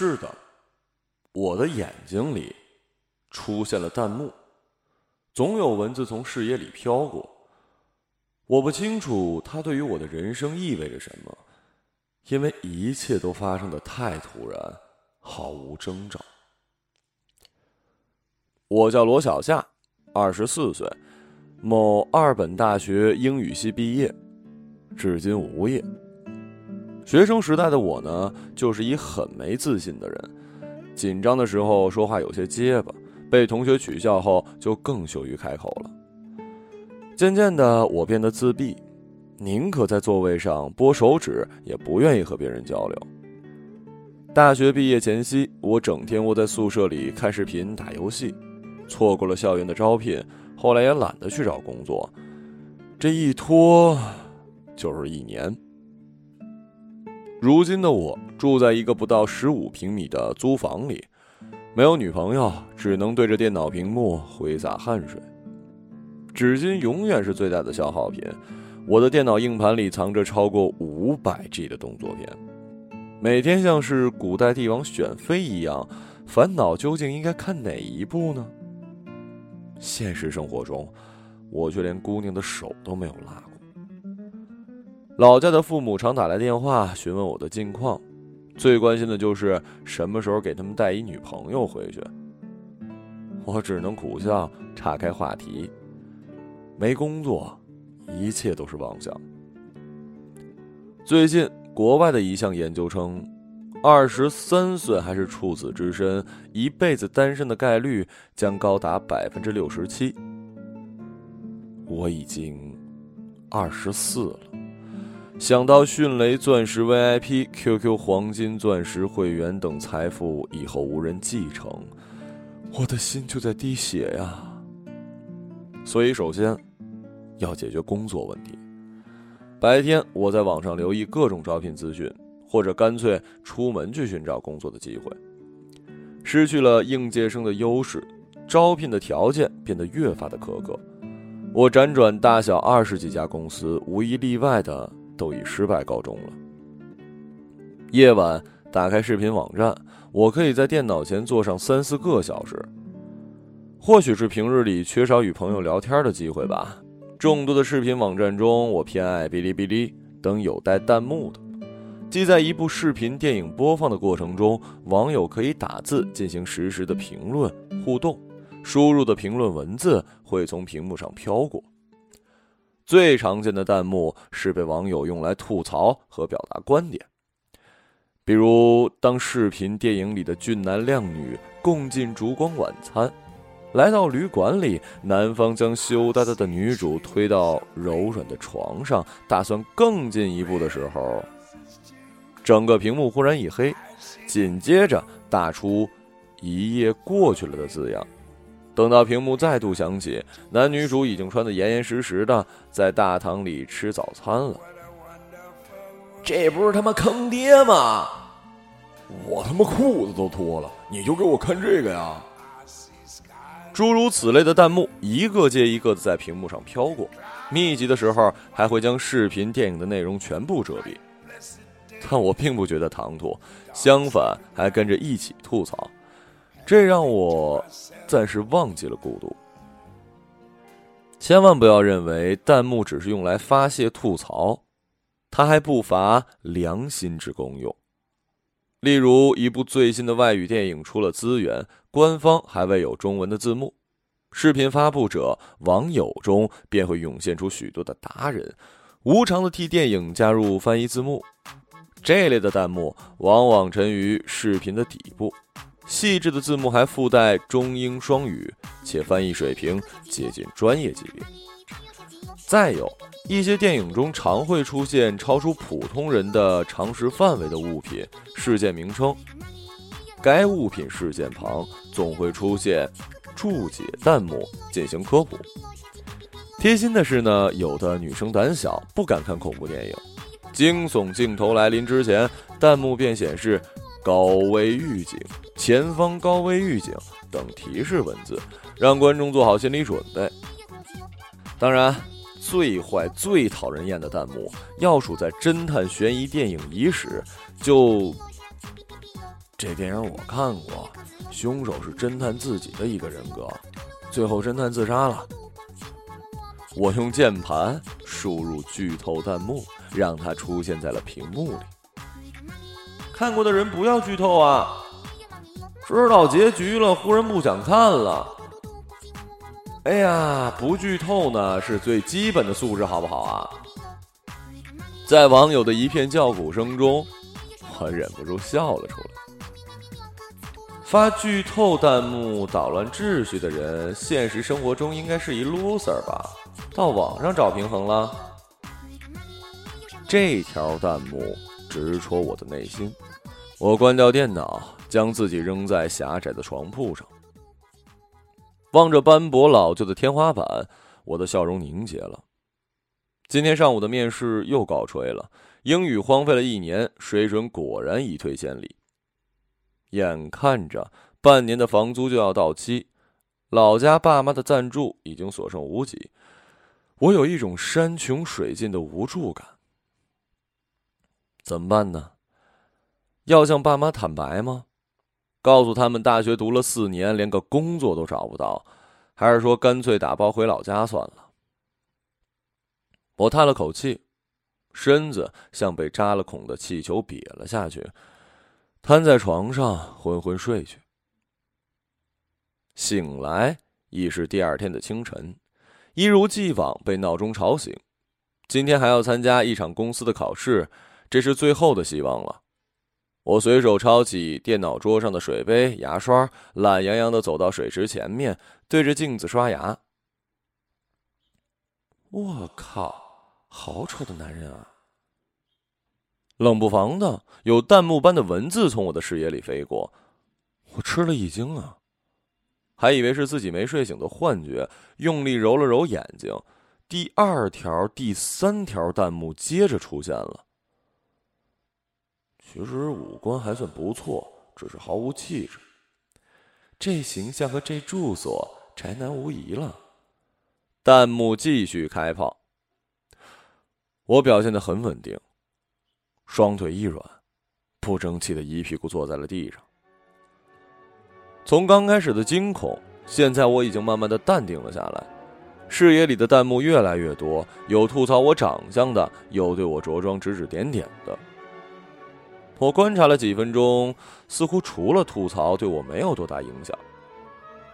是的，我的眼睛里出现了弹幕，总有文字从视野里飘过。我不清楚它对于我的人生意味着什么，因为一切都发生的太突然，毫无征兆。我叫罗小夏，二十四岁，某二本大学英语系毕业，至今无业。学生时代的我呢，就是一很没自信的人，紧张的时候说话有些结巴，被同学取笑后就更羞于开口了。渐渐的，我变得自闭，宁可在座位上拨手指，也不愿意和别人交流。大学毕业前夕，我整天窝在宿舍里看视频、打游戏，错过了校园的招聘，后来也懒得去找工作，这一拖就是一年。如今的我住在一个不到十五平米的租房里，没有女朋友，只能对着电脑屏幕挥洒汗水。纸巾永远是最大的消耗品。我的电脑硬盘里藏着超过五百 G 的动作片，每天像是古代帝王选妃一样，烦恼究竟应该看哪一部呢？现实生活中，我却连姑娘的手都没有拉过。老家的父母常打来电话询问我的近况，最关心的就是什么时候给他们带一女朋友回去。我只能苦笑，岔开话题。没工作，一切都是妄想。最近，国外的一项研究称，二十三岁还是处子之身，一辈子单身的概率将高达百分之六十七。我已经二十四了。想到迅雷钻石 VIP、QQ 黄金钻石会员等财富以后无人继承，我的心就在滴血呀。所以，首先要解决工作问题。白天我在网上留意各种招聘资讯，或者干脆出门去寻找工作的机会。失去了应届生的优势，招聘的条件变得越发的苛刻。我辗转大小二十几家公司，无一例外的。都以失败告终了。夜晚打开视频网站，我可以在电脑前坐上三四个小时。或许是平日里缺少与朋友聊天的机会吧。众多的视频网站中，我偏爱哔哩哔哩等有带弹幕的，即在一部视频电影播放的过程中，网友可以打字进行实时的评论互动，输入的评论文字会从屏幕上飘过。最常见的弹幕是被网友用来吐槽和表达观点，比如当视频电影里的俊男靓女共进烛光晚餐，来到旅馆里，男方将羞答答的女主推到柔软的床上，打算更进一步的时候，整个屏幕忽然一黑，紧接着打出“一夜过去了”的字样。等到屏幕再度响起，男女主已经穿得严严实实的，在大堂里吃早餐了。这不是他妈坑爹吗？我他妈裤子都脱了，你就给我看这个呀！诸如此类的弹幕一个接一个的在屏幕上飘过，密集的时候还会将视频电影的内容全部遮蔽。但我并不觉得唐突，相反还跟着一起吐槽。这让我暂时忘记了孤独。千万不要认为弹幕只是用来发泄吐槽，它还不乏良心之功用。例如，一部最新的外语电影出了资源，官方还未有中文的字幕，视频发布者、网友中便会涌现出许多的达人，无偿的替电影加入翻译字幕。这类的弹幕往往沉于视频的底部。细致的字幕还附带中英双语，且翻译水平接近专业级别。再有一些电影中常会出现超出普通人的常识范围的物品、事件名称，该物品事件旁总会出现注解弹幕进行科普。贴心的是呢，有的女生胆小不敢看恐怖电影，惊悚镜头来临之前，弹幕便显示。高危预警、前方高危预警等提示文字，让观众做好心理准备。当然，最坏、最讨人厌的弹幕，要数在侦探悬疑电影伊始，就这电影我看过，凶手是侦探自己的一个人格，最后侦探自杀了。我用键盘输入剧透弹幕，让它出现在了屏幕里。看过的人不要剧透啊！知道结局了，忽然不想看了。哎呀，不剧透呢是最基本的素质，好不好啊？在网友的一片叫苦声中，我忍不住笑了出来。发剧透弹幕捣乱秩序的人，现实生活中应该是一 loser 吧？到网上找平衡了。这条弹幕直戳我的内心。我关掉电脑，将自己扔在狭窄的床铺上，望着斑驳老旧的天花板，我的笑容凝结了。今天上午的面试又告吹了，英语荒废了一年，水准果然一退千里。眼看着半年的房租就要到期，老家爸妈的赞助已经所剩无几，我有一种山穷水尽的无助感。怎么办呢？要向爸妈坦白吗？告诉他们大学读了四年，连个工作都找不到，还是说干脆打包回老家算了？我叹了口气，身子像被扎了孔的气球瘪了下去。瘫在床上昏昏睡去，醒来已是第二天的清晨，一如既往被闹钟吵醒。今天还要参加一场公司的考试，这是最后的希望了。我随手抄起电脑桌上的水杯、牙刷，懒洋洋的走到水池前面，对着镜子刷牙。我靠，好丑的男人啊！冷不防的，有弹幕般的文字从我的视野里飞过，我吃了一惊啊！还以为是自己没睡醒的幻觉，用力揉了揉眼睛，第二条、第三条弹幕接着出现了。其实五官还算不错，只是毫无气质。这形象和这住所，宅男无疑了。弹幕继续开炮，我表现的很稳定。双腿一软，不争气的一屁股坐在了地上。从刚开始的惊恐，现在我已经慢慢的淡定了下来。视野里的弹幕越来越多，有吐槽我长相的，有对我着装指指点点的。我观察了几分钟，似乎除了吐槽，对我没有多大影响。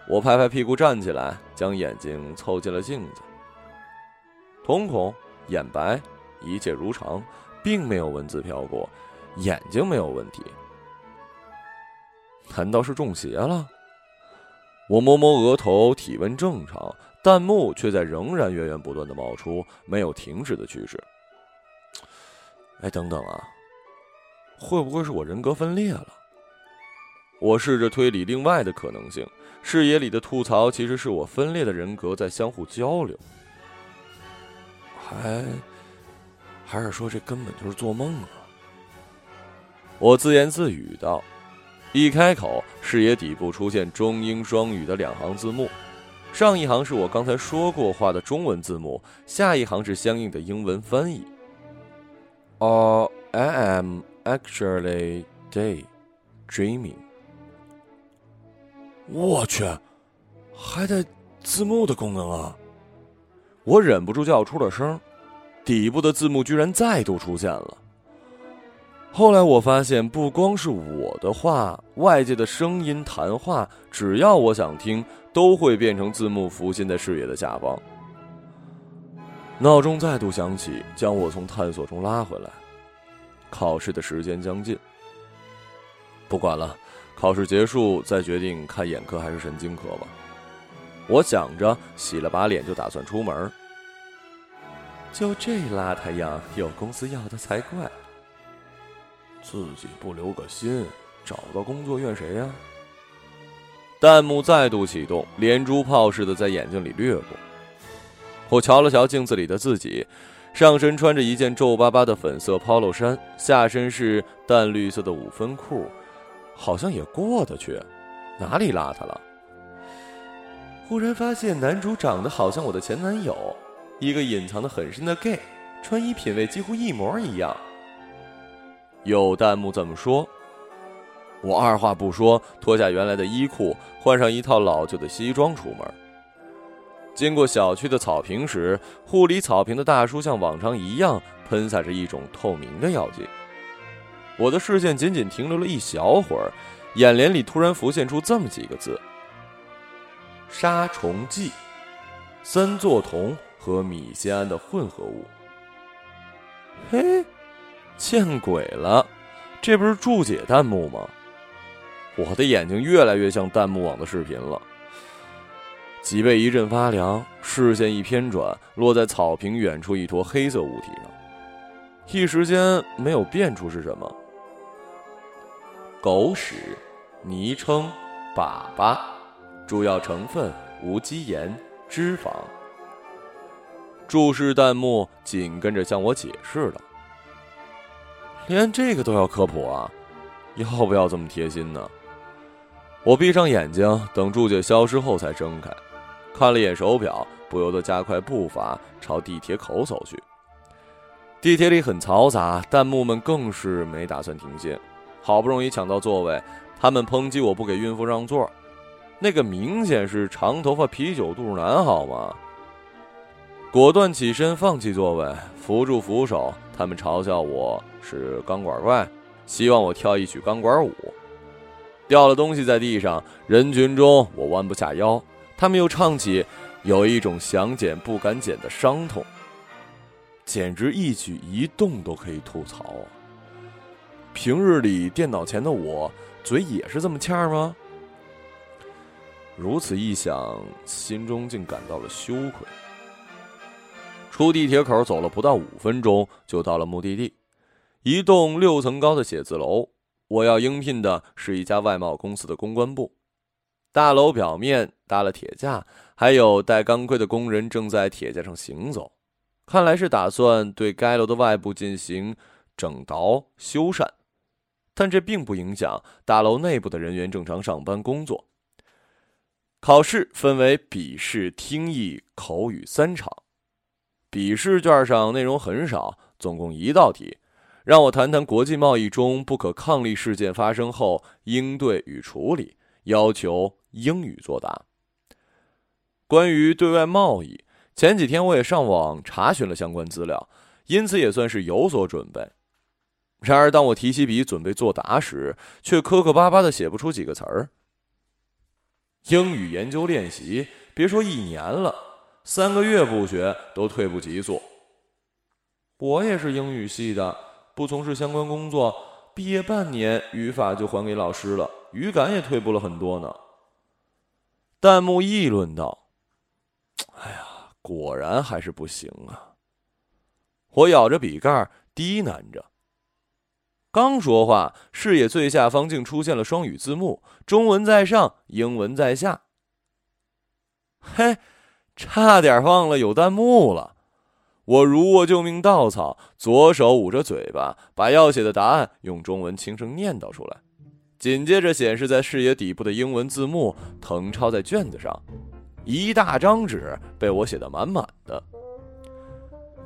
我拍拍屁股站起来，将眼睛凑近了镜子，瞳孔、眼白，一切如常。并没有文字飘过，眼睛没有问题，难道是中邪了？我摸摸额头，体温正常，弹幕却在仍然源源不断的冒出，没有停止的趋势。哎，等等啊，会不会是我人格分裂了？我试着推理另外的可能性，视野里的吐槽其实是我分裂的人格在相互交流，还。还是说这根本就是做梦啊！我自言自语道，一开口，视野底部出现中英双语的两行字幕，上一行是我刚才说过话的中文字幕，下一行是相应的英文翻译。哦 I am actually day dreaming。我去，还带字幕的功能啊！我忍不住叫出了声。底部的字幕居然再度出现了。后来我发现，不光是我的话，外界的声音、谈话，只要我想听，都会变成字幕浮现在视野的下方。闹钟再度响起，将我从探索中拉回来。考试的时间将近，不管了，考试结束再决定看眼科还是神经科吧。我想着，洗了把脸就打算出门。就这邋遢样，有公司要的才怪。自己不留个心，找到工作怨谁呀？弹幕再度启动，连珠炮似的在眼睛里掠过。我瞧了瞧镜子里的自己，上身穿着一件皱巴巴的粉色 polo 衫，下身是淡绿色的五分裤，好像也过得去，哪里邋遢了？忽然发现男主长得好像我的前男友。一个隐藏的很深的 gay，穿衣品味几乎一模一样。有弹幕这么说，我二话不说，脱下原来的衣裤，换上一套老旧的西装出门。经过小区的草坪时，护理草坪的大叔像往常一样喷洒着一种透明的药剂。我的视线仅仅停留了一小会儿，眼帘里突然浮现出这么几个字：杀虫剂，三唑酮和米酰胺的混合物。嘿，见鬼了！这不是注解弹幕吗？我的眼睛越来越像弹幕网的视频了。脊背一阵发凉，视线一偏转，落在草坪远处一坨黑色物体上，一时间没有辨出是什么。狗屎，昵称粑粑，主要成分无机盐、脂肪。注释弹幕紧跟着向我解释了，连这个都要科普啊？要不要这么贴心呢？我闭上眼睛，等注解消失后才睁开。看了眼手表，不由得加快步伐朝地铁口走去。地铁里很嘈杂，弹幕们更是没打算停歇。好不容易抢到座位，他们抨击我不给孕妇让座，那个明显是长头发啤酒肚男，好吗？果断起身放弃座位，扶住扶手。他们嘲笑我是钢管怪，希望我跳一曲钢管舞。掉了东西在地上，人群中我弯不下腰。他们又唱起，有一种想减不敢减的伤痛，简直一举一动都可以吐槽啊！平日里电脑前的我，嘴也是这么欠吗？如此一想，心中竟感到了羞愧。出地铁口走了不到五分钟，就到了目的地，一栋六层高的写字楼。我要应聘的是一家外贸公司的公关部。大楼表面搭了铁架，还有带钢盔的工人正在铁架上行走，看来是打算对该楼的外部进行整倒修缮。但这并不影响大楼内部的人员正常上班工作。考试分为笔试、听译、口语三场。笔试卷上内容很少，总共一道题，让我谈谈国际贸易中不可抗力事件发生后应对与处理，要求。英语作答。关于对外贸易，前几天我也上网查询了相关资料，因此也算是有所准备。然而，当我提起笔准备作答时，却磕磕巴巴的写不出几个词儿。英语研究练习，别说一年了，三个月不学都退步级数。我也是英语系的，不从事相关工作，毕业半年，语法就还给老师了，语感也退步了很多呢。弹幕议论道：“哎呀，果然还是不行啊！”我咬着笔盖低喃着。刚说话，视野最下方竟出现了双语字幕，中文在上，英文在下。嘿，差点忘了有弹幕了！我如握救命稻草，左手捂着嘴巴，把要写的答案用中文轻声念叨出来。紧接着，显示在视野底部的英文字幕誊抄在卷子上，一大张纸被我写得满满的。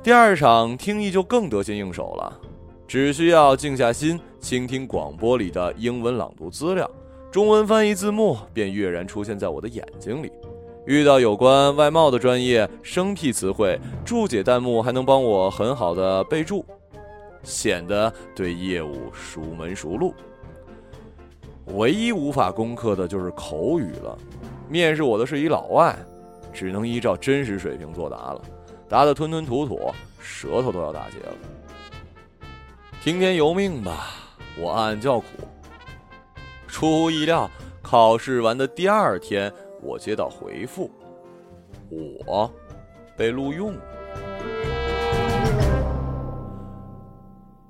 第二场听译就更得心应手了，只需要静下心倾听广播里的英文朗读资料，中文翻译字幕便跃然出现在我的眼睛里。遇到有关外贸的专业生僻词汇，注解弹幕还能帮我很好的备注，显得对业务熟门熟路。唯一无法攻克的就是口语了。面试我的是一老外，只能依照真实水平作答了，答得吞吞吐吐，舌头都要打结了。听天由命吧，我暗暗叫苦。出乎意料，考试完的第二天，我接到回复，我被录用了。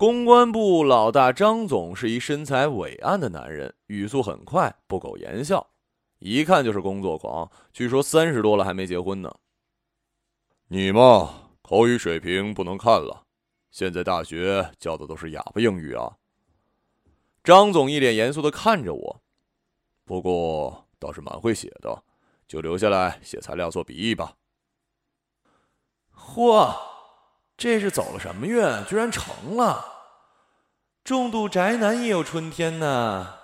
公关部老大张总是一身材伟岸的男人，语速很快，不苟言笑，一看就是工作狂。据说三十多了还没结婚呢。你嘛，口语水平不能看了，现在大学教的都是哑巴英语啊。张总一脸严肃的看着我，不过倒是蛮会写的，就留下来写材料做笔译吧。嚯！这是走了什么运？居然成了！重度宅男也有春天呢。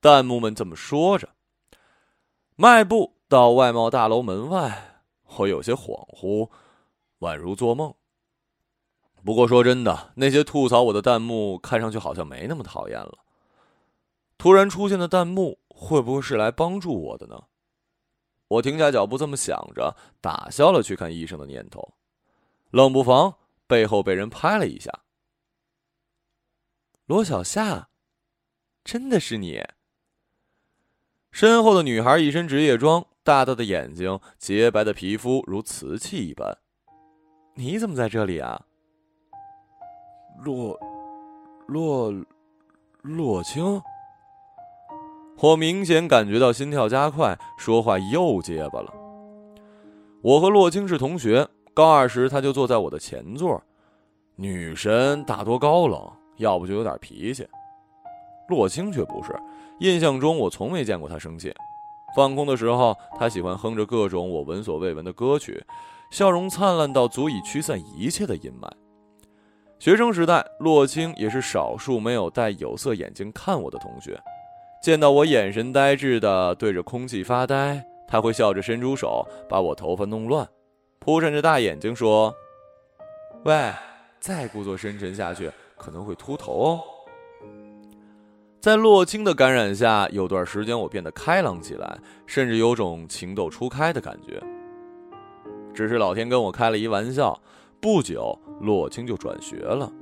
弹幕们这么说着。迈步到外贸大楼门外，我有些恍惚，宛如做梦。不过说真的，那些吐槽我的弹幕看上去好像没那么讨厌了。突然出现的弹幕会不会是来帮助我的呢？我停下脚步，这么想着，打消了去看医生的念头。冷不防背后被人拍了一下。罗小夏，真的是你？身后的女孩一身职业装，大大的眼睛，洁白的皮肤如瓷器一般。你怎么在这里啊？洛，洛，洛青。我明显感觉到心跳加快，说话又结巴了。我和洛青是同学，高二时他就坐在我的前座。女神大多高冷，要不就有点脾气。洛青却不是，印象中我从没见过他生气。放空的时候，他喜欢哼着各种我闻所未闻的歌曲，笑容灿烂到足以驱散一切的阴霾。学生时代，洛青也是少数没有戴有色眼镜看我的同学。见到我眼神呆滞的对着空气发呆，他会笑着伸出手把我头发弄乱，扑闪着大眼睛说：“喂，再故作深沉下去可能会秃头哦。”在洛青的感染下，有段时间我变得开朗起来，甚至有种情窦初开的感觉。只是老天跟我开了一玩笑，不久洛青就转学了，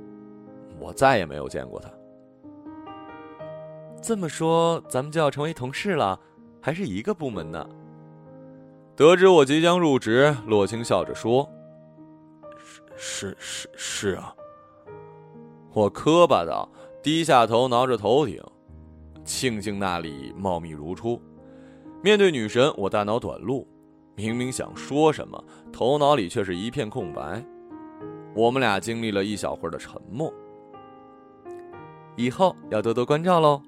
我再也没有见过他。这么说，咱们就要成为同事了，还是一个部门呢？得知我即将入职，洛青笑着说：“是是是是啊。”我磕巴道。低下头，挠着头顶，庆幸那里茂密如初。面对女神，我大脑短路，明明想说什么，头脑里却是一片空白。我们俩经历了一小会儿的沉默。以后要多多关照喽。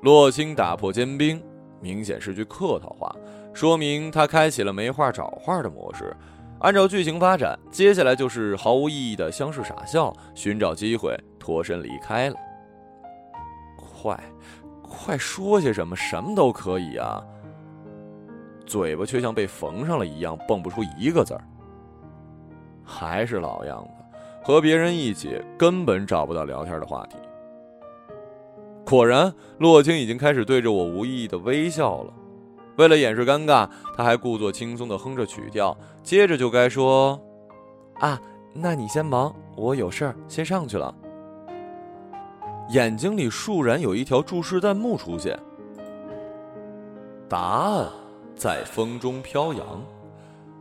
洛青打破坚冰，明显是句客套话，说明他开启了没话找话的模式。按照剧情发展，接下来就是毫无意义的相视傻笑，寻找机会脱身离开了。快，快说些什么，什么都可以啊！嘴巴却像被缝上了一样，蹦不出一个字儿。还是老样子，和别人一起根本找不到聊天的话题。果然，洛青已经开始对着我无意义的微笑了。为了掩饰尴尬，他还故作轻松地哼着曲调，接着就该说：“啊，那你先忙，我有事儿先上去了。”眼睛里倏然有一条注视弹幕出现：“答案在风中飘扬。”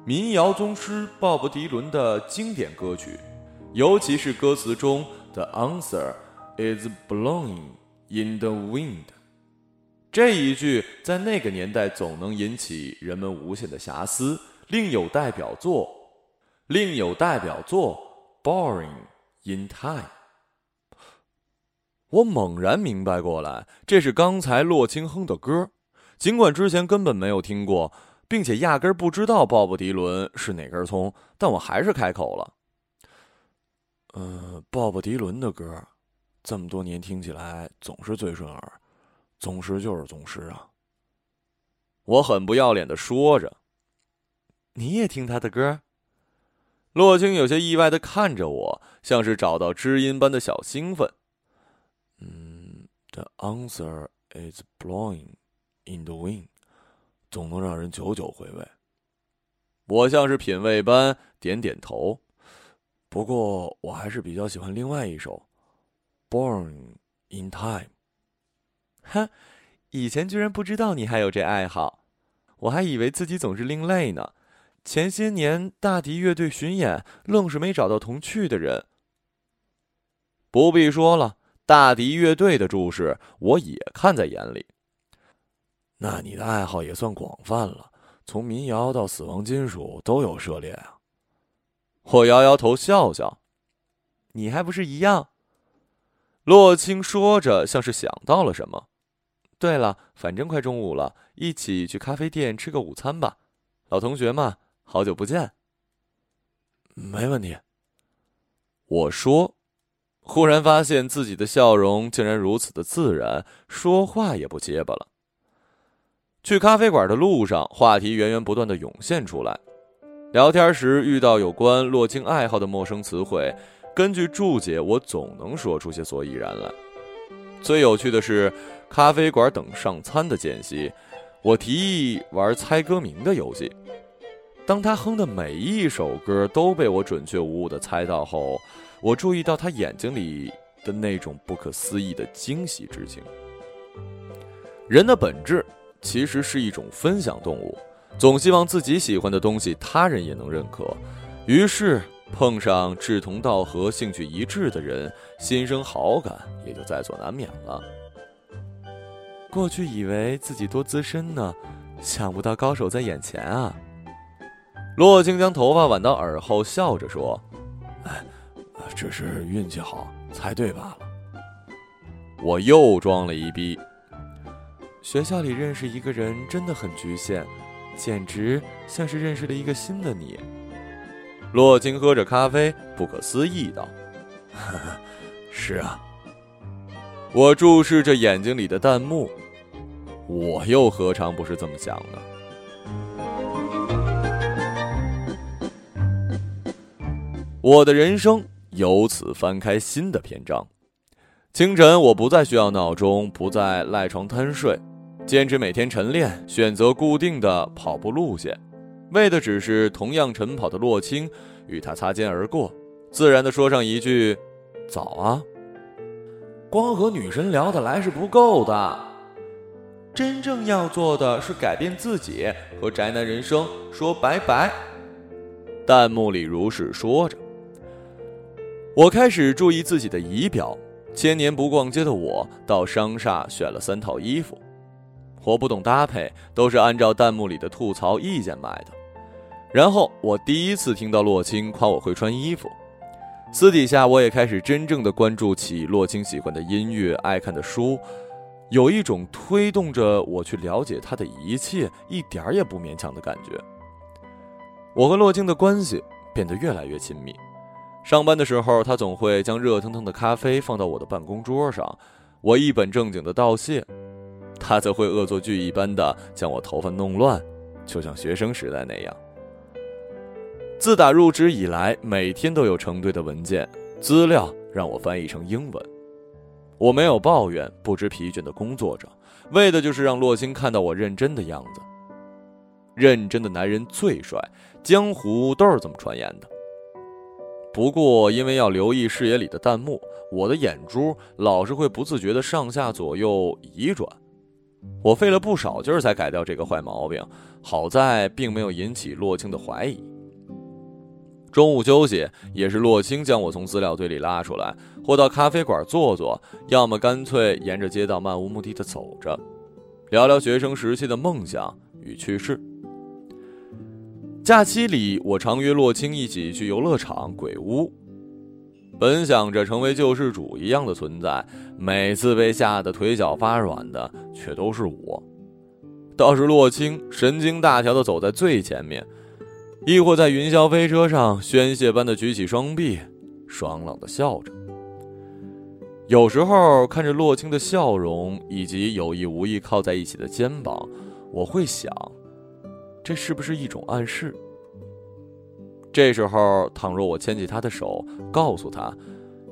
民谣宗师鲍勃迪伦的经典歌曲，尤其是歌词中 “The answer is blowing in the wind”。这一句在那个年代总能引起人们无限的遐思。另有代表作，另有代表作《Boring in Time》。我猛然明白过来，这是刚才洛清哼的歌。尽管之前根本没有听过，并且压根不知道鲍勃迪伦是哪根葱，但我还是开口了：“呃，鲍勃迪伦的歌，这么多年听起来总是最顺耳。”宗师就是宗师啊！我很不要脸的说着。你也听他的歌？洛青有些意外的看着我，像是找到知音般的小兴奋。嗯，The answer is blowing in the wind，总能让人久久回味。我像是品味般点点头。不过我还是比较喜欢另外一首《Born in Time》。哼，以前居然不知道你还有这爱好，我还以为自己总是另类呢。前些年大迪乐队巡演，愣是没找到同去的人。不必说了，大迪乐队的注视我也看在眼里。那你的爱好也算广泛了，从民谣到死亡金属都有涉猎啊。我摇摇头笑笑，你还不是一样？洛青说着，像是想到了什么。对了，反正快中午了，一起去咖啡店吃个午餐吧，老同学嘛，好久不见。没问题。我说，忽然发现自己的笑容竟然如此的自然，说话也不结巴了。去咖啡馆的路上，话题源源不断的涌现出来。聊天时遇到有关洛青爱好的陌生词汇，根据注解，我总能说出些所以然来。最有趣的是，咖啡馆等上餐的间隙，我提议玩猜歌名的游戏。当他哼的每一首歌都被我准确无误的猜到后，我注意到他眼睛里的那种不可思议的惊喜之情。人的本质其实是一种分享动物，总希望自己喜欢的东西他人也能认可，于是碰上志同道合、兴趣一致的人，心生好感也就在所难免了。过去以为自己多资深呢，想不到高手在眼前啊！洛青将头发挽到耳后，笑着说：“哎，只是运气好，猜对罢了。”我又装了一逼。学校里认识一个人真的很局限，简直像是认识了一个新的你。洛青喝着咖啡，不可思议道：“ 是啊。”我注视着眼睛里的弹幕，我又何尝不是这么想的？我的人生由此翻开新的篇章。清晨，我不再需要闹钟，不再赖床贪睡，坚持每天晨练，选择固定的跑步路线，为的只是同样晨跑的洛青与他擦肩而过，自然的说上一句：“早啊。”光和女神聊得来是不够的，真正要做的是改变自己，和宅男人生说拜拜。弹幕里如是说着。我开始注意自己的仪表，千年不逛街的我到商厦选了三套衣服。我不懂搭配，都是按照弹幕里的吐槽意见买的。然后我第一次听到洛青夸我会穿衣服，私底下我也开始真正的关注起洛青喜欢的音乐、爱看的书，有一种推动着我去了解他的一切，一点儿也不勉强的感觉。我和洛青的关系变得越来越亲密。上班的时候，他总会将热腾腾的咖啡放到我的办公桌上，我一本正经的道谢，他则会恶作剧一般的将我头发弄乱，就像学生时代那样。自打入职以来，每天都有成堆的文件资料让我翻译成英文，我没有抱怨，不知疲倦的工作着，为的就是让洛星看到我认真的样子。认真的男人最帅，江湖都是这么传言的。不过，因为要留意视野里的弹幕，我的眼珠老是会不自觉的上下左右移转。我费了不少劲儿才改掉这个坏毛病，好在并没有引起洛青的怀疑。中午休息，也是洛青将我从资料堆里拉出来，或到咖啡馆坐坐，要么干脆沿着街道漫无目的的走着，聊聊学生时期的梦想与趣事。假期里，我常约洛青一起去游乐场、鬼屋，本想着成为救世主一样的存在，每次被吓得腿脚发软的却都是我。倒是洛青神经大条的走在最前面，亦或在云霄飞车上宣泄般的举起双臂，爽朗的笑着。有时候看着洛青的笑容以及有意无意靠在一起的肩膀，我会想。这是不是一种暗示？这时候，倘若我牵起他的手，告诉他：“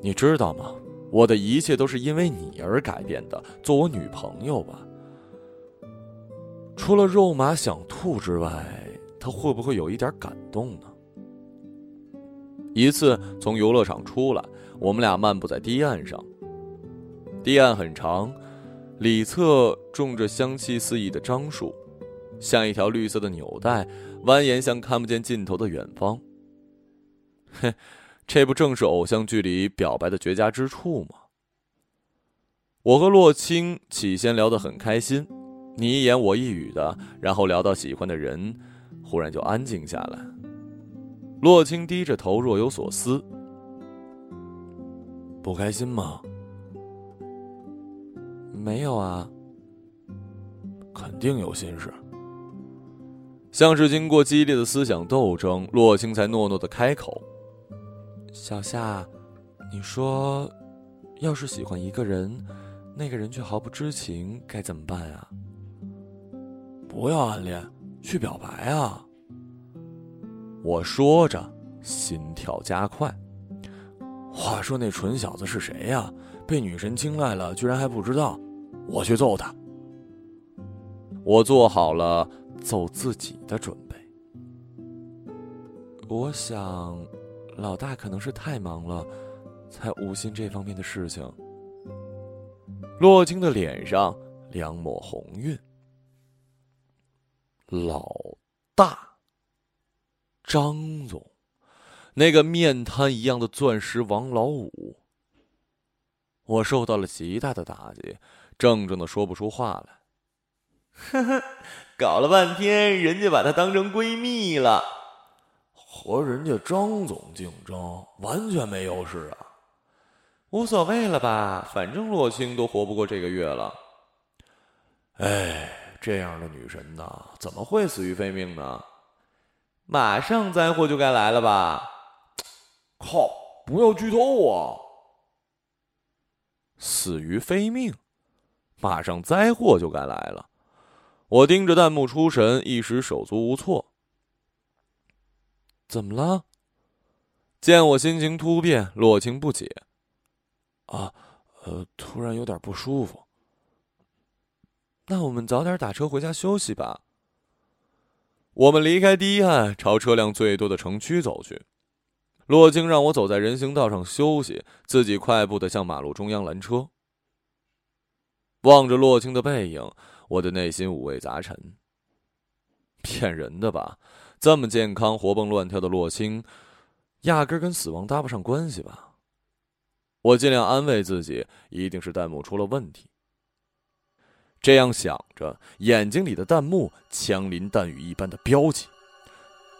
你知道吗？我的一切都是因为你而改变的。做我女朋友吧。”除了肉麻想吐之外，他会不会有一点感动呢？一次从游乐场出来，我们俩漫步在堤岸上。堤岸很长，里侧种着香气四溢的樟树。像一条绿色的纽带，蜿蜒向看不见尽头的远方。嘿，这不正是偶像剧里表白的绝佳之处吗？我和洛青起先聊得很开心，你一言我一语的，然后聊到喜欢的人，忽然就安静下来。洛青低着头，若有所思。不开心吗？没有啊。肯定有心事。像是经过激烈的思想斗争，洛青才诺诺的开口：“小夏，你说要是喜欢一个人，那个人却毫不知情，该怎么办啊？不要暗恋，去表白啊！我说着，心跳加快。话说那蠢小子是谁呀？被女神青睐了，居然还不知道！我去揍他。我做好了揍自己的准备。我想，老大可能是太忙了，才无心这方面的事情。洛青的脸上两抹红晕。老大，张总，那个面瘫一样的钻石王老五。我受到了极大的打击，怔怔的说不出话来。呵呵，搞了半天，人家把她当成闺蜜了，和人家张总竞争，完全没优势啊！无所谓了吧，反正洛青都活不过这个月了。哎，这样的女神呐，怎么会死于非命呢？马上灾祸就该来了吧？靠！不要剧透啊！死于非命，马上灾祸就该来了。我盯着弹幕出神，一时手足无措。怎么了？见我心情突变，洛青不解。啊，呃，突然有点不舒服。那我们早点打车回家休息吧。我们离开堤岸，朝车辆最多的城区走去。洛青让我走在人行道上休息，自己快步的向马路中央拦车。望着洛青的背影。我的内心五味杂陈。骗人的吧？这么健康、活蹦乱跳的洛青，压根跟死亡搭不上关系吧？我尽量安慰自己，一定是弹幕出了问题。这样想着，眼睛里的弹幕枪林弹雨一般的飙起：“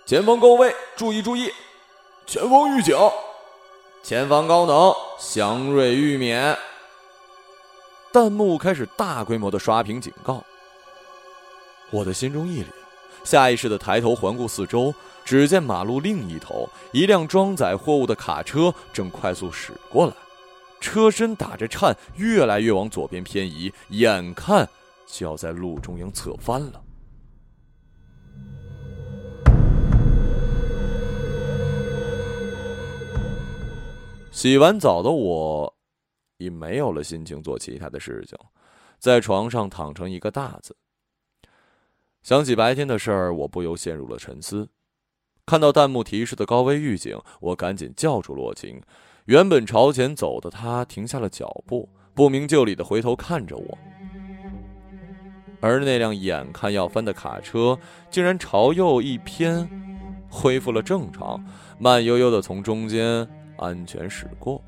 前方高位，注意注意！前方预警！前方高能，祥瑞玉免！”弹幕开始大规模的刷屏警告，我的心中一凛，下意识的抬头环顾四周，只见马路另一头，一辆装载货物的卡车正快速驶过来，车身打着颤，越来越往左边偏移，眼看就要在路中央侧翻了。洗完澡的我。已没有了心情做其他的事情，在床上躺成一个大字。想起白天的事儿，我不由陷入了沉思。看到弹幕提示的高危预警，我赶紧叫住洛晴。原本朝前走的他停下了脚步，不明就里的回头看着我。而那辆眼看要翻的卡车，竟然朝右一偏，恢复了正常，慢悠悠的从中间安全驶过。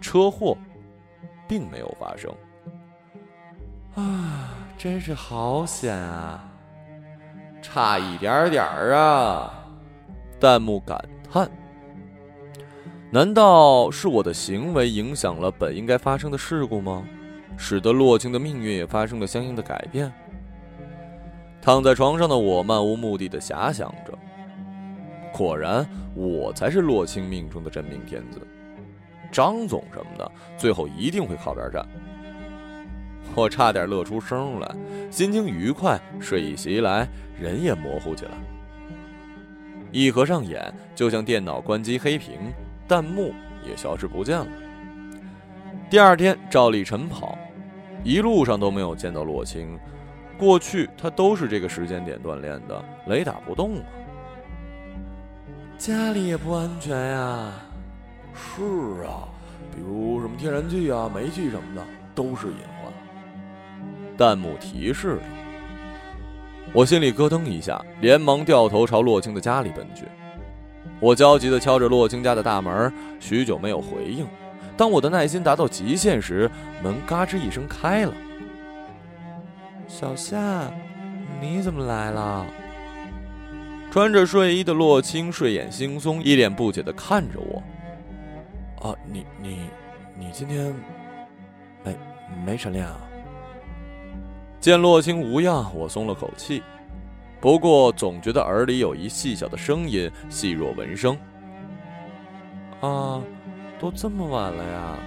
车祸，并没有发生。啊，真是好险啊！差一点点儿啊！弹幕感叹。难道是我的行为影响了本应该发生的事故吗？使得洛青的命运也发生了相应的改变？躺在床上的我漫无目的的遐想着。果然，我才是洛青命中的真命天子。张总什么的，最后一定会靠边站。我差点乐出声来，心情愉快，睡意袭来，人也模糊起来。一合上眼，就像电脑关机黑屏，弹幕也消失不见了。第二天照例晨跑，一路上都没有见到洛青。过去他都是这个时间点锻炼的，雷打不动啊。家里也不安全呀。是啊，比如什么天然气啊、煤气什么的，都是隐患。弹幕提示着，我心里咯噔一下，连忙掉头朝洛青的家里奔去。我焦急地敲着洛青家的大门，许久没有回应。当我的耐心达到极限时，门嘎吱一声开了。小夏，你怎么来了？穿着睡衣的洛青睡眼惺忪，一脸不解地看着我。啊，你你你今天没没晨练啊？见洛青无恙，我松了口气。不过总觉得耳里有一细小的声音，细若闻声。啊，都这么晚了呀？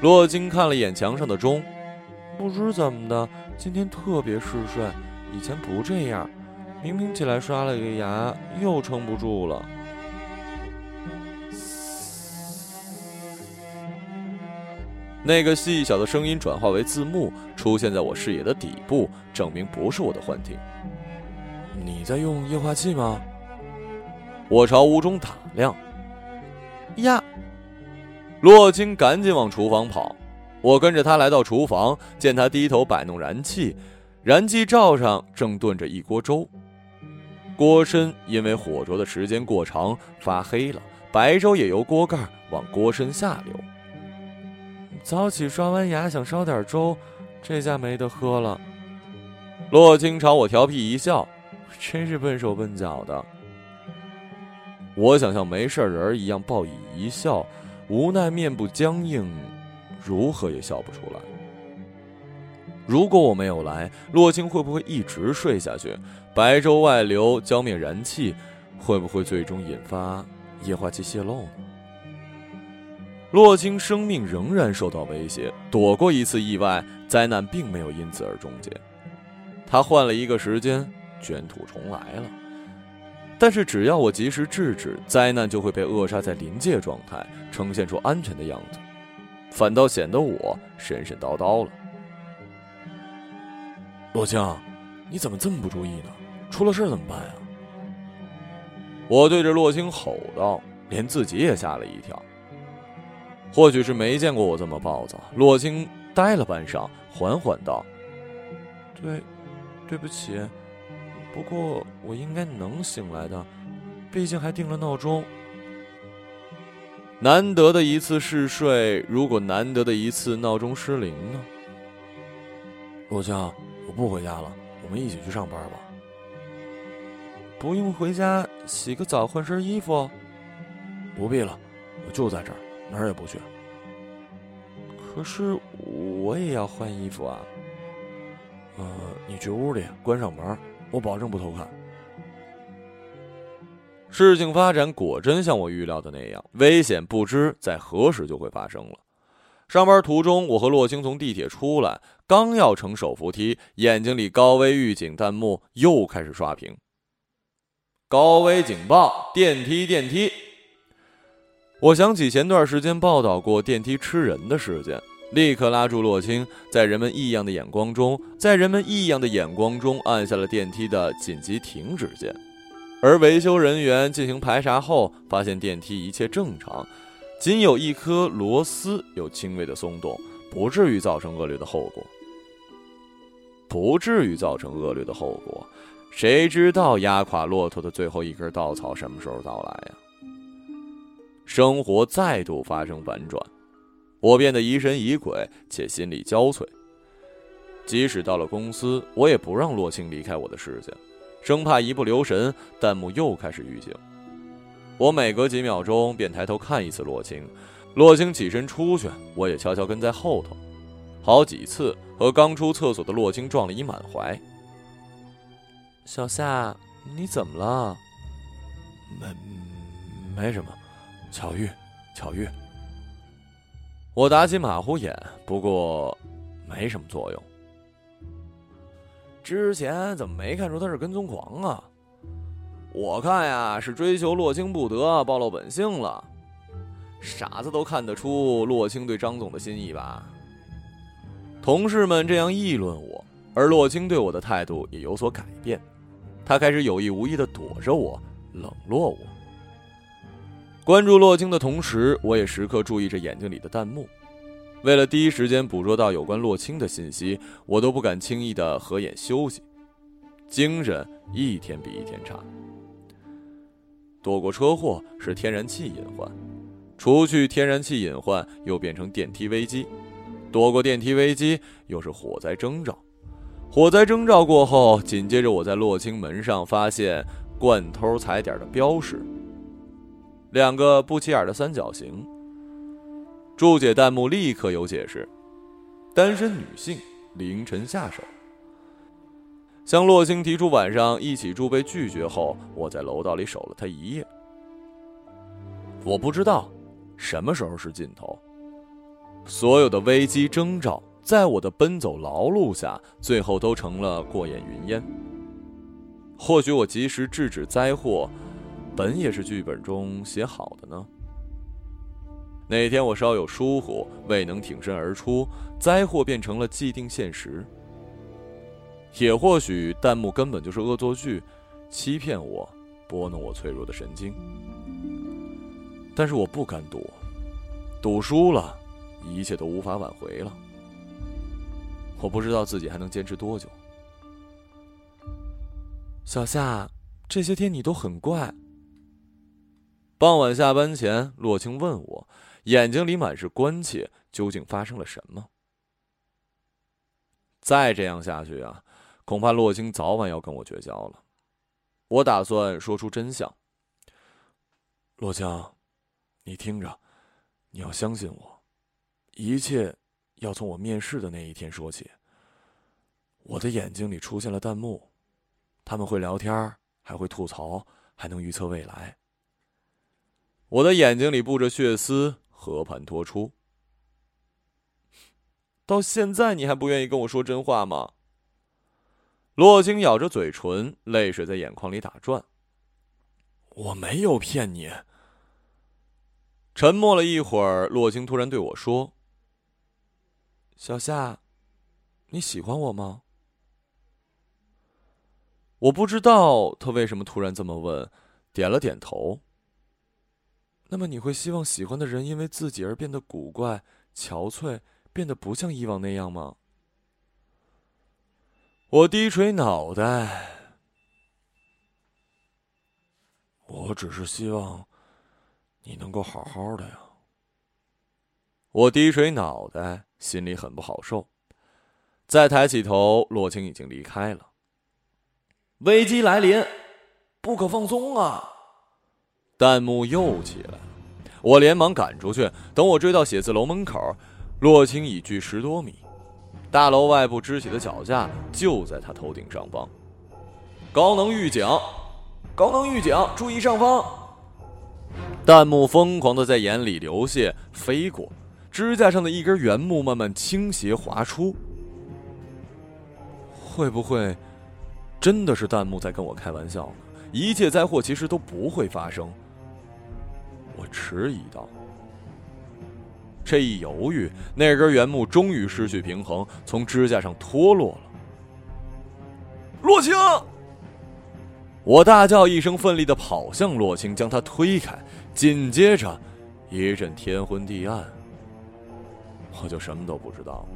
洛金看了眼墙上的钟，不知怎么的，今天特别嗜睡，以前不这样。明明起来刷了个牙，又撑不住了。那个细小的声音转化为字幕，出现在我视野的底部，证明不是我的幻听。你在用液化气吗？我朝屋中打量。呀！洛青赶紧往厨房跑，我跟着他来到厨房，见他低头摆弄燃气，燃气灶上正炖着一锅粥，锅身因为火灼的时间过长发黑了，白粥也由锅盖往锅身下流。早起刷完牙，想烧点粥，这下没得喝了。洛青朝我调皮一笑，真是笨手笨脚的。我想像没事人一样报以一笑，无奈面部僵硬，如何也笑不出来。如果我没有来，洛青会不会一直睡下去？白粥外流，浇灭燃气，会不会最终引发液化气泄漏呢？洛青生命仍然受到威胁，躲过一次意外，灾难并没有因此而终结。他换了一个时间，卷土重来了。但是只要我及时制止，灾难就会被扼杀在临界状态，呈现出安全的样子，反倒显得我神神叨叨了。洛青，你怎么这么不注意呢？出了事怎么办呀？我对着洛青吼道，连自己也吓了一跳。或许是没见过我这么暴躁，洛青呆了半晌，缓缓道：“对，对不起，不过我应该能醒来的，毕竟还定了闹钟。难得的一次嗜睡，如果难得的一次闹钟失灵呢？”洛江，我不回家了，我们一起去上班吧。不用回家，洗个澡，换身衣服。不必了，我就在这儿。哪儿也不去。可是我也要换衣服啊。呃，你去屋里关上门，我保证不偷看。事情发展果真像我预料的那样，危险不知在何时就会发生了。上班途中，我和洛青从地铁出来，刚要乘手扶梯，眼睛里高危预警弹幕又开始刷屏。高危警报！电梯，电梯！我想起前段时间报道过电梯吃人的事件，立刻拉住洛青，在人们异样的眼光中，在人们异样的眼光中按下了电梯的紧急停止键。而维修人员进行排查后，发现电梯一切正常，仅有一颗螺丝有轻微的松动，不至于造成恶劣的后果。不至于造成恶劣的后果，谁知道压垮骆驼的最后一根稻草什么时候到来呀？生活再度发生反转，我变得疑神疑鬼且心力交瘁。即使到了公司，我也不让洛青离开我的视线，生怕一不留神，弹幕又开始预警。我每隔几秒钟便抬头看一次洛青，洛青起身出去，我也悄悄跟在后头，好几次和刚出厕所的洛青撞了一满怀。小夏，你怎么了？没，没什么。巧遇，巧遇。我打起马虎眼，不过没什么作用。之前怎么没看出他是跟踪狂啊？我看呀，是追求洛青不得，暴露本性了。傻子都看得出洛青对张总的心意吧？同事们这样议论我，而洛青对我的态度也有所改变，他开始有意无意的躲着我，冷落我。关注洛青的同时，我也时刻注意着眼睛里的弹幕。为了第一时间捕捉到有关洛青的信息，我都不敢轻易的合眼休息，精神一天比一天差。躲过车祸是天然气隐患，除去天然气隐患，又变成电梯危机；躲过电梯危机，又是火灾征兆。火灾征兆过后，紧接着我在洛青门上发现惯偷踩点的标识。两个不起眼的三角形。注解弹幕立刻有解释：单身女性凌晨下手。向洛星提出晚上一起住被拒绝后，我在楼道里守了他一夜。我不知道，什么时候是尽头？所有的危机征兆，在我的奔走劳碌下，最后都成了过眼云烟。或许我及时制止灾祸，本也是剧本中写好的呢。哪天我稍有疏忽，未能挺身而出，灾祸变成了既定现实。也或许弹幕根本就是恶作剧，欺骗我，拨弄我脆弱的神经。但是我不敢赌，赌输了，一切都无法挽回了。我不知道自己还能坚持多久。小夏，这些天你都很怪。傍晚下班前，洛青问我，眼睛里满是关切，究竟发生了什么？再这样下去啊，恐怕洛青早晚要跟我绝交了。我打算说出真相。洛青，你听着，你要相信我，一切要从我面试的那一天说起。我的眼睛里出现了弹幕。他们会聊天，还会吐槽，还能预测未来。我的眼睛里布着血丝，和盘托出。到现在你还不愿意跟我说真话吗？洛青咬着嘴唇，泪水在眼眶里打转。我没有骗你。沉默了一会儿，洛青突然对我说：“小夏，你喜欢我吗？”我不知道他为什么突然这么问，点了点头。那么你会希望喜欢的人因为自己而变得古怪、憔悴，变得不像以往那样吗？我低垂脑袋。我只是希望你能够好好的呀。我低垂脑袋，心里很不好受。再抬起头，洛青已经离开了。危机来临，不可放松啊！弹幕又起来了，我连忙赶出去。等我追到写字楼门口，洛青已距十多米，大楼外部支起的脚架就在他头顶上方。高能预警！高能预警！注意上方！弹幕疯狂的在眼里流泻，飞过支架上的一根原木慢慢倾斜滑出，会不会？真的是弹幕在跟我开玩笑，一切灾祸其实都不会发生。我迟疑道。这一犹豫，那根原木终于失去平衡，从支架上脱落了。洛青！我大叫一声，奋力的跑向洛青，将他推开。紧接着，一阵天昏地暗，我就什么都不知道了。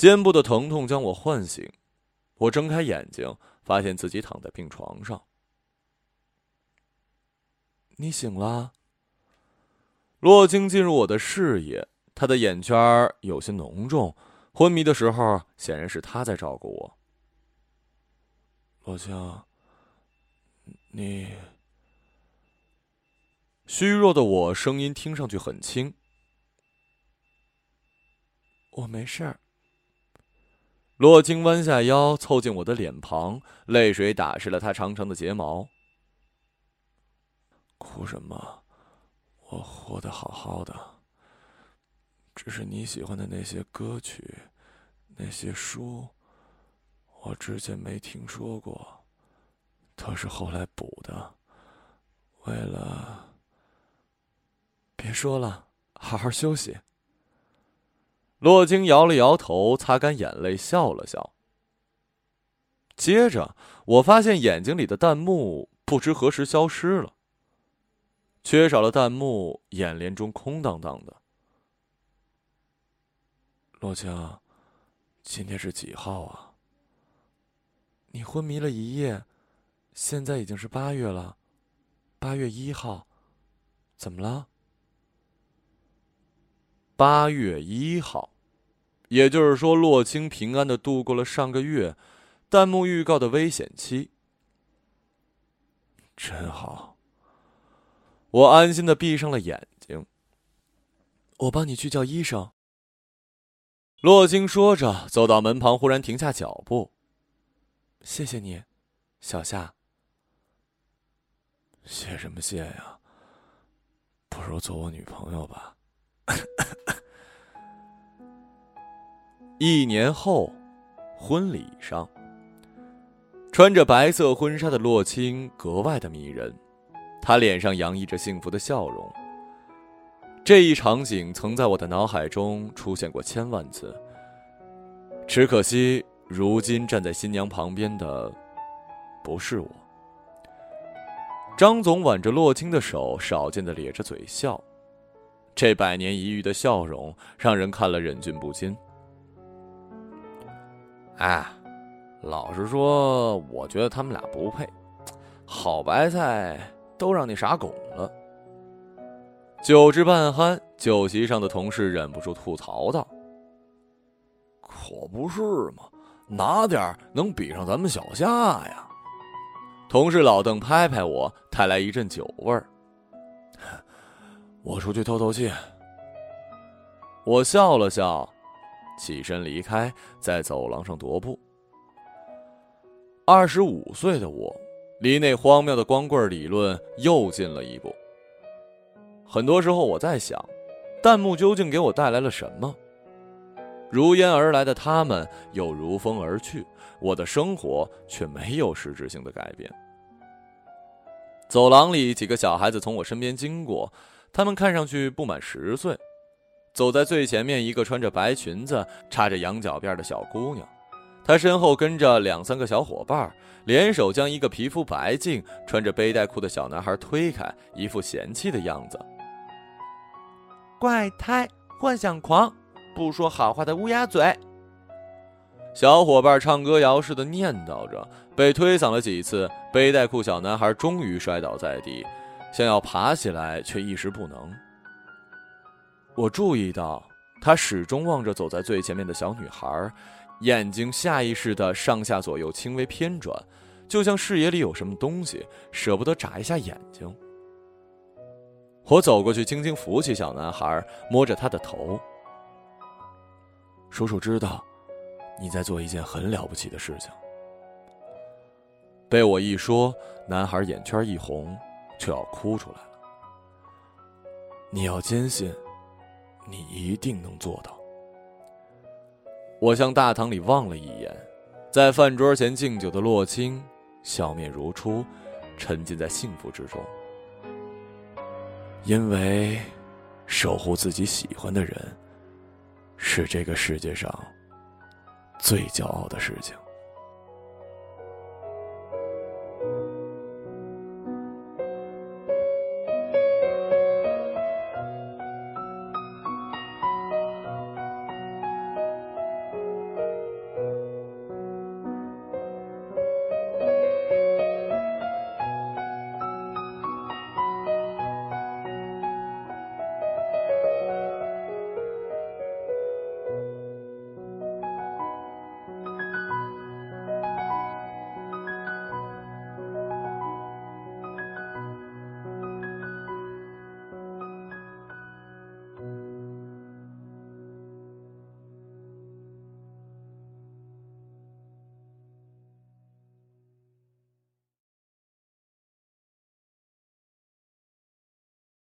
肩部的疼痛将我唤醒，我睁开眼睛，发现自己躺在病床上。你醒了。洛京进入我的视野，他的眼圈有些浓重，昏迷的时候显然是他在照顾我。洛青，你虚弱的我声音听上去很轻，我没事儿。洛青弯下腰，凑近我的脸庞，泪水打湿了她长长的睫毛。哭什么？我活得好好的。只是你喜欢的那些歌曲，那些书，我之前没听说过，都是后来补的。为了……别说了，好好休息。洛京摇了摇头，擦干眼泪，笑了笑。接着，我发现眼睛里的弹幕不知何时消失了。缺少了弹幕，眼帘中空荡荡的。洛青，今天是几号啊？你昏迷了一夜，现在已经是八月了，八月一号，怎么了？八月一号，也就是说，洛青平安的度过了上个月弹幕预告的危险期。真好，我安心的闭上了眼睛。我帮你去叫医生。洛青说着，走到门旁，忽然停下脚步。谢谢你，小夏。谢什么谢呀？不如做我女朋友吧。一年后，婚礼上，穿着白色婚纱的洛青格外的迷人，她脸上洋溢着幸福的笑容。这一场景曾在我的脑海中出现过千万次，只可惜如今站在新娘旁边的不是我。张总挽着洛青的手，少见的咧着嘴笑，这百年一遇的笑容让人看了忍俊不禁。哎，老实说，我觉得他们俩不配，好白菜都让你傻拱了。酒至半酣，酒席上的同事忍不住吐槽道：“可不是嘛，哪点能比上咱们小夏呀？”同事老邓拍拍我，带来一阵酒味儿。我出去透透气。我笑了笑。起身离开，在走廊上踱步。二十五岁的我，离那荒谬的光棍理论又近了一步。很多时候，我在想，弹幕究竟给我带来了什么？如烟而来的他们，又如风而去，我的生活却没有实质性的改变。走廊里，几个小孩子从我身边经过，他们看上去不满十岁。走在最前面，一个穿着白裙子、插着羊角辫的小姑娘，她身后跟着两三个小伙伴，联手将一个皮肤白净、穿着背带裤的小男孩推开，一副嫌弃的样子。怪胎、幻想狂、不说好话的乌鸦嘴。小伙伴唱歌谣似的念叨着，被推搡了几次，背带裤小男孩终于摔倒在地，想要爬起来，却一时不能。我注意到，他始终望着走在最前面的小女孩，眼睛下意识的上下左右轻微偏转，就像视野里有什么东西，舍不得眨一下眼睛。我走过去，轻轻扶起小男孩，摸着他的头。叔叔知道，你在做一件很了不起的事情。被我一说，男孩眼圈一红，就要哭出来了。你要坚信。你一定能做到。我向大堂里望了一眼，在饭桌前敬酒的洛青，笑面如初，沉浸在幸福之中。因为，守护自己喜欢的人，是这个世界上最骄傲的事情。